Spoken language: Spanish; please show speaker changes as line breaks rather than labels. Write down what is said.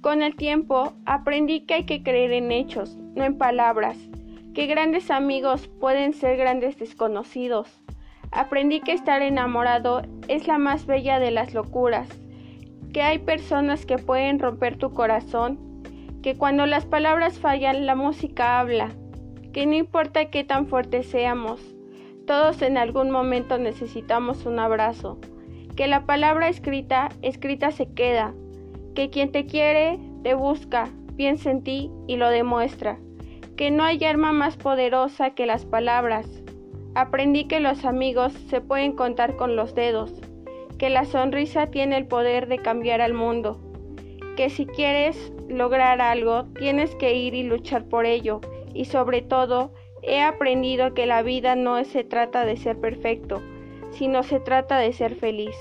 Con el tiempo aprendí que hay que creer en hechos, no en palabras, que grandes amigos pueden ser grandes desconocidos. Aprendí que estar enamorado es la más bella de las locuras, que hay personas que pueden romper tu corazón, que cuando las palabras fallan la música habla, que no importa qué tan fuertes seamos, todos en algún momento necesitamos un abrazo, que la palabra escrita, escrita se queda, que quien te quiere, te busca, piensa en ti y lo demuestra, que no hay arma más poderosa que las palabras. Aprendí que los amigos se pueden contar con los dedos, que la sonrisa tiene el poder de cambiar al mundo, que si quieres lograr algo tienes que ir y luchar por ello, y sobre todo he aprendido que la vida no se trata de ser perfecto, sino se trata de ser feliz.